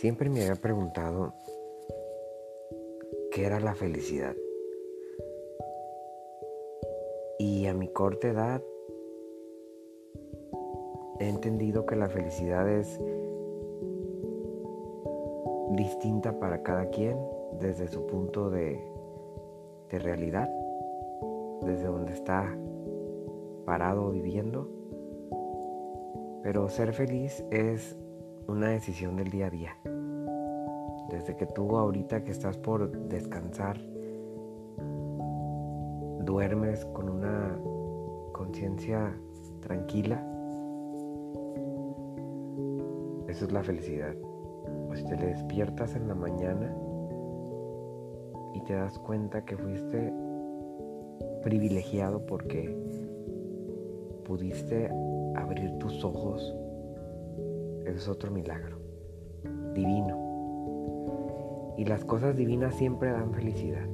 Siempre me había preguntado qué era la felicidad. Y a mi corta edad he entendido que la felicidad es distinta para cada quien desde su punto de, realidad, desde donde está parado viviendo. Pero ser feliz es una decisión del día a día. Desde que tú ahorita que estás por descansar, duermes con una conciencia tranquila, eso es la felicidad. O si te despiertas en la mañana y te das cuenta que fuiste privilegiado porque pudiste abrir tus ojos es otro milagro, divino. Y las cosas divinas siempre dan felicidad.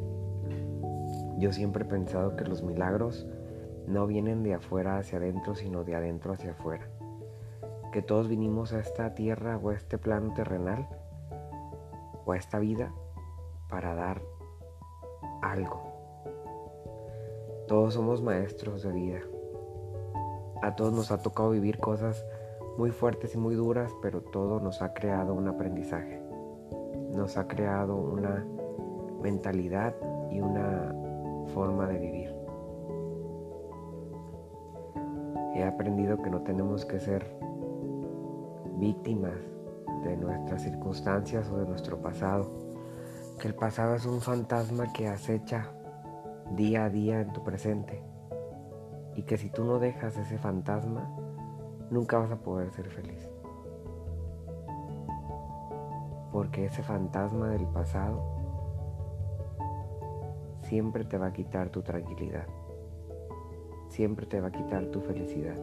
Yo siempre he pensado que los milagros no vienen de afuera hacia adentro, sino de adentro hacia afuera. Que todos vinimos a esta tierra o a este plano terrenal o a esta vida para dar algo. Todos somos maestros de vida. A todos nos ha tocado vivir cosas muy fuertes y muy duras, pero todo nos ha creado un aprendizaje. Nos ha creado una mentalidad y una forma de vivir. He aprendido que no tenemos que ser víctimas de nuestras circunstancias o de nuestro pasado, que el pasado es un fantasma que acecha día a día en tu presente y que si tú no dejas ese fantasma, nunca vas a poder ser feliz. Porque ese fantasma del pasado siempre te va a quitar tu tranquilidad. Siempre te va a quitar tu felicidad.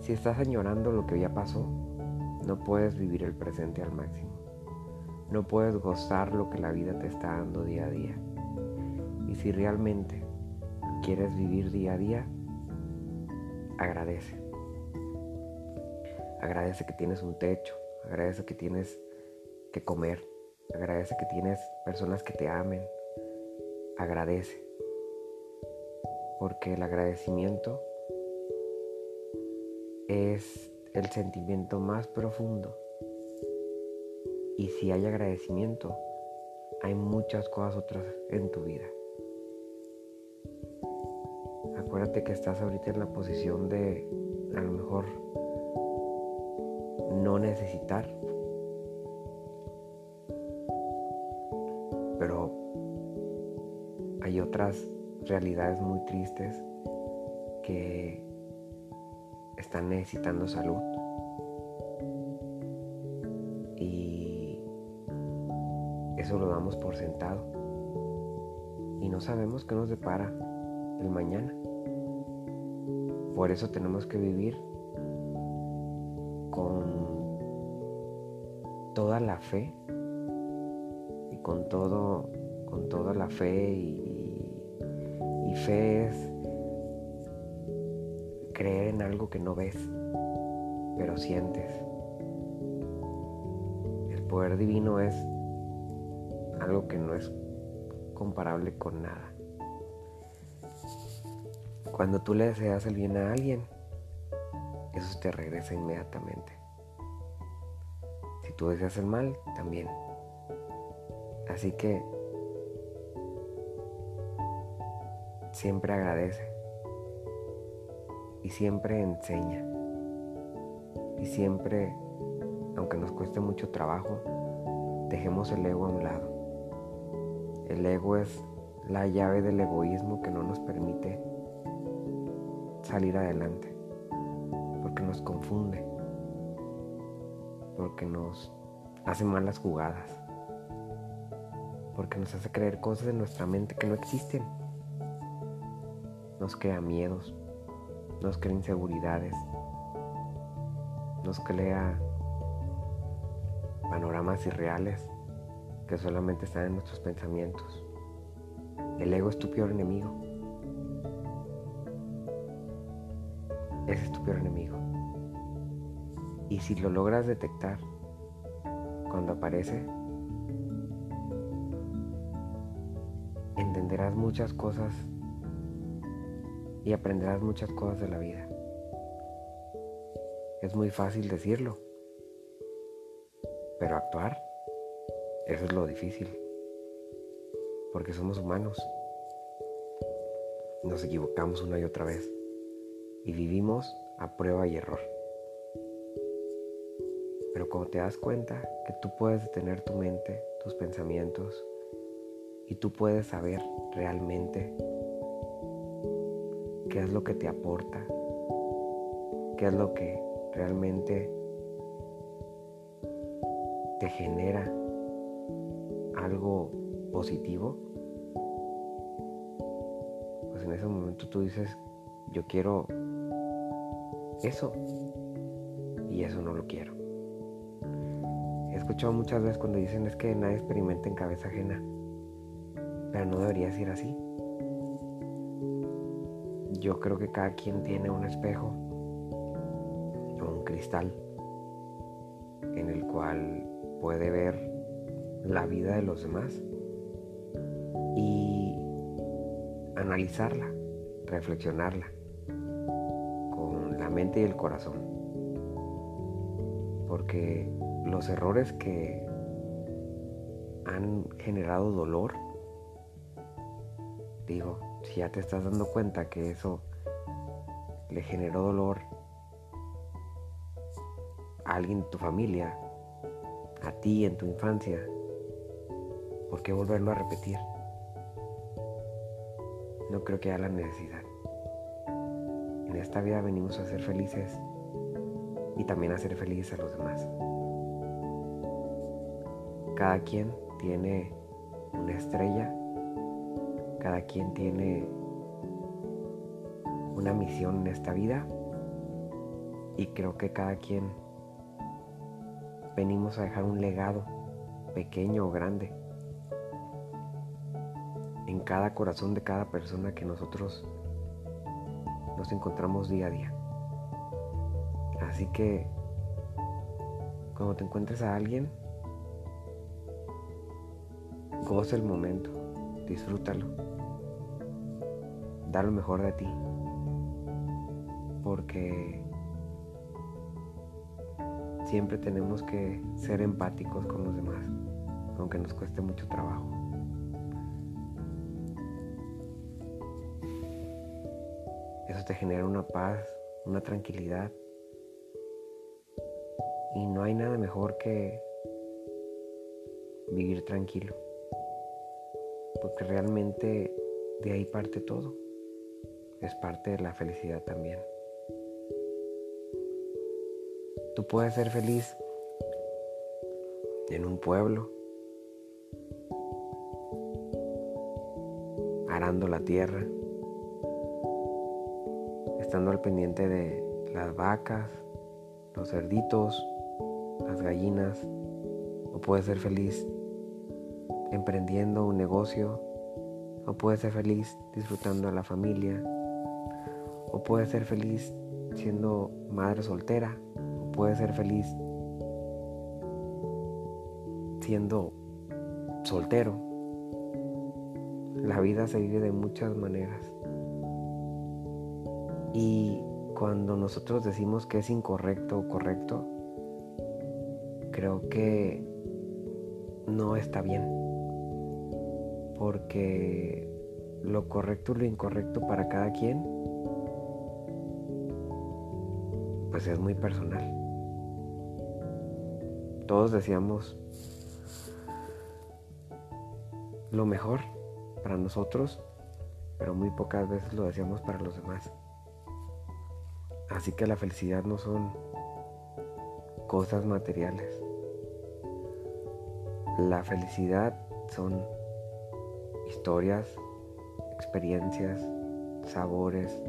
Si estás añorando lo que ya pasó, no puedes vivir el presente al máximo. No puedes gozar lo que la vida te está dando día a día. Y si realmente quieres vivir día a día, agradece. Agradece que tienes un techo, agradece que tienes que comer, agradece que tienes personas que te amen, agradece. Porque el agradecimiento es el sentimiento más profundo. Y si hay agradecimiento, hay muchas cosas otras en tu vida. Acuérdate que estás ahorita en la posición de a lo mejor no necesitar. Pero hay otras realidades muy tristes que están necesitando salud. Y eso lo damos por sentado. Y no sabemos qué nos depara el mañana. Por eso tenemos que vivir con toda la fe y con todo, con toda la fe y, y fe es creer en algo que no ves, pero sientes. El poder divino es algo que no es comparable con nada. Cuando tú le deseas el bien a alguien, eso te regresa inmediatamente. Si tú deseas el mal, también. Así que siempre agradece y siempre enseña y siempre, aunque nos cueste mucho trabajo, dejemos el ego a un lado. El ego es la llave del egoísmo que no nos permite salir adelante, porque nos confunde, porque nos hace malas jugadas, porque nos hace creer cosas en nuestra mente que no existen, nos crea miedos, nos crea inseguridades, nos crea panoramas irreales que solamente están en nuestros pensamientos. El ego es tu peor enemigo. Ese es tu peor enemigo. Y si lo logras detectar cuando aparece, entenderás muchas cosas y aprenderás muchas cosas de la vida. Es muy fácil decirlo, pero actuar, eso es lo difícil, porque somos humanos. Nos equivocamos una y otra vez y vivimos a prueba y error. Pero cuando te das cuenta que tú puedes detener tu mente, tus pensamientos, y tú puedes saber realmente qué es lo que te aporta, qué es lo que realmente te genera algo positivo, pues en ese momento tú dices, yo quiero eso y eso no lo quiero. He escuchado muchas veces cuando dicen es que nadie experimenta en cabeza ajena, pero no debería ser así. Yo creo que cada quien tiene un espejo o un cristal en el cual puede ver la vida de los demás y analizarla, reflexionarla mente y el corazón. Porque los errores que han generado dolor, digo, si ya te estás dando cuenta que eso le generó dolor a alguien de tu familia, a ti en tu infancia, ¿por qué volverlo a repetir? No creo que haya la necesidad. En esta vida venimos a ser felices y también a ser felices a los demás. Cada quien tiene una estrella, cada quien tiene una misión en esta vida y creo que cada quien venimos a dejar un legado, pequeño o grande, en cada corazón de cada persona que nosotros nos encontramos día a día. Así que cuando te encuentres a alguien, goza el momento, disfrútalo, da lo mejor de ti, porque siempre tenemos que ser empáticos con los demás, aunque nos cueste mucho trabajo. Eso te genera una paz, una tranquilidad. Y no hay nada mejor que vivir tranquilo. Porque realmente de ahí parte todo. Es parte de la felicidad también. Tú puedes ser feliz en un pueblo, arando la tierra, estando al pendiente de las vacas, los cerditos, las gallinas, o puedes ser feliz emprendiendo un negocio, o puedes ser feliz disfrutando a la familia, o puedes ser feliz siendo madre soltera, puede ser feliz siendo soltero. La vida se vive de muchas maneras. Y cuando nosotros decimos que es incorrecto o correcto, creo que no está bien. Porque lo correcto y lo incorrecto para cada quien, pues es muy personal. Todos deseamos lo mejor para nosotros, pero muy pocas veces lo deseamos para los demás. Así que la felicidad no son cosas materiales. La felicidad son historias, experiencias, sabores,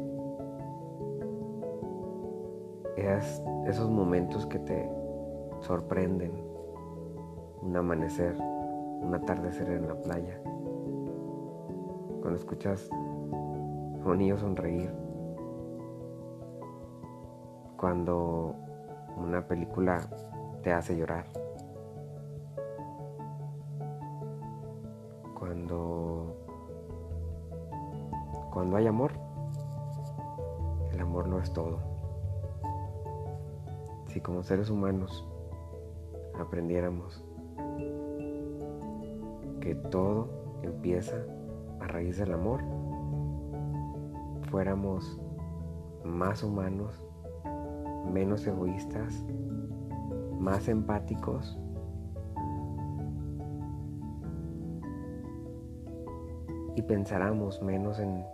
esos momentos que te sorprenden. Un amanecer, un atardecer en la playa. Cuando escuchas a un niño sonreír. Cuando una película te hace llorar. Cuando cuando hay amor, el amor no es todo. Si como seres humanos aprendiéramos que todo empieza a raíz del amor, fuéramos más humanos, menos egoístas, más empáticos. Y pensáramos menos en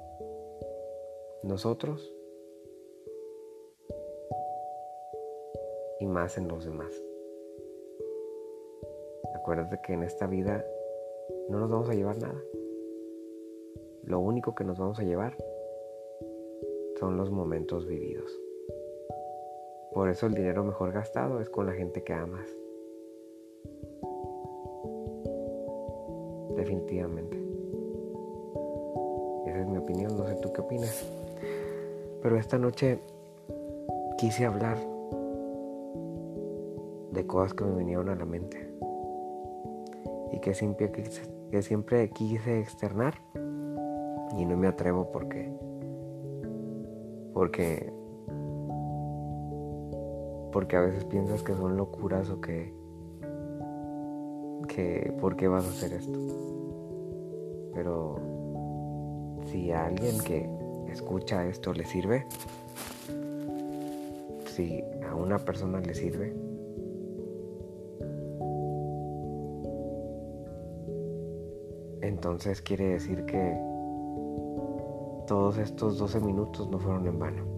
nosotros y más en los demás. Acuérdate que en esta vida no nos vamos a llevar nada. Lo único que nos vamos a llevar son los momentos vividos. Por eso el dinero mejor gastado es con la gente que amas. Definitivamente. Esa es mi opinión, no sé tú qué opinas. Pero esta noche quise hablar de cosas que me vinieron a la mente y que siempre, que siempre quise externar y no me atrevo porque porque porque a veces piensas que son locuras o que que por qué vas a hacer esto pero si a alguien que escucha esto le sirve si a una persona le sirve entonces quiere decir que todos estos 12 minutos no fueron en vano.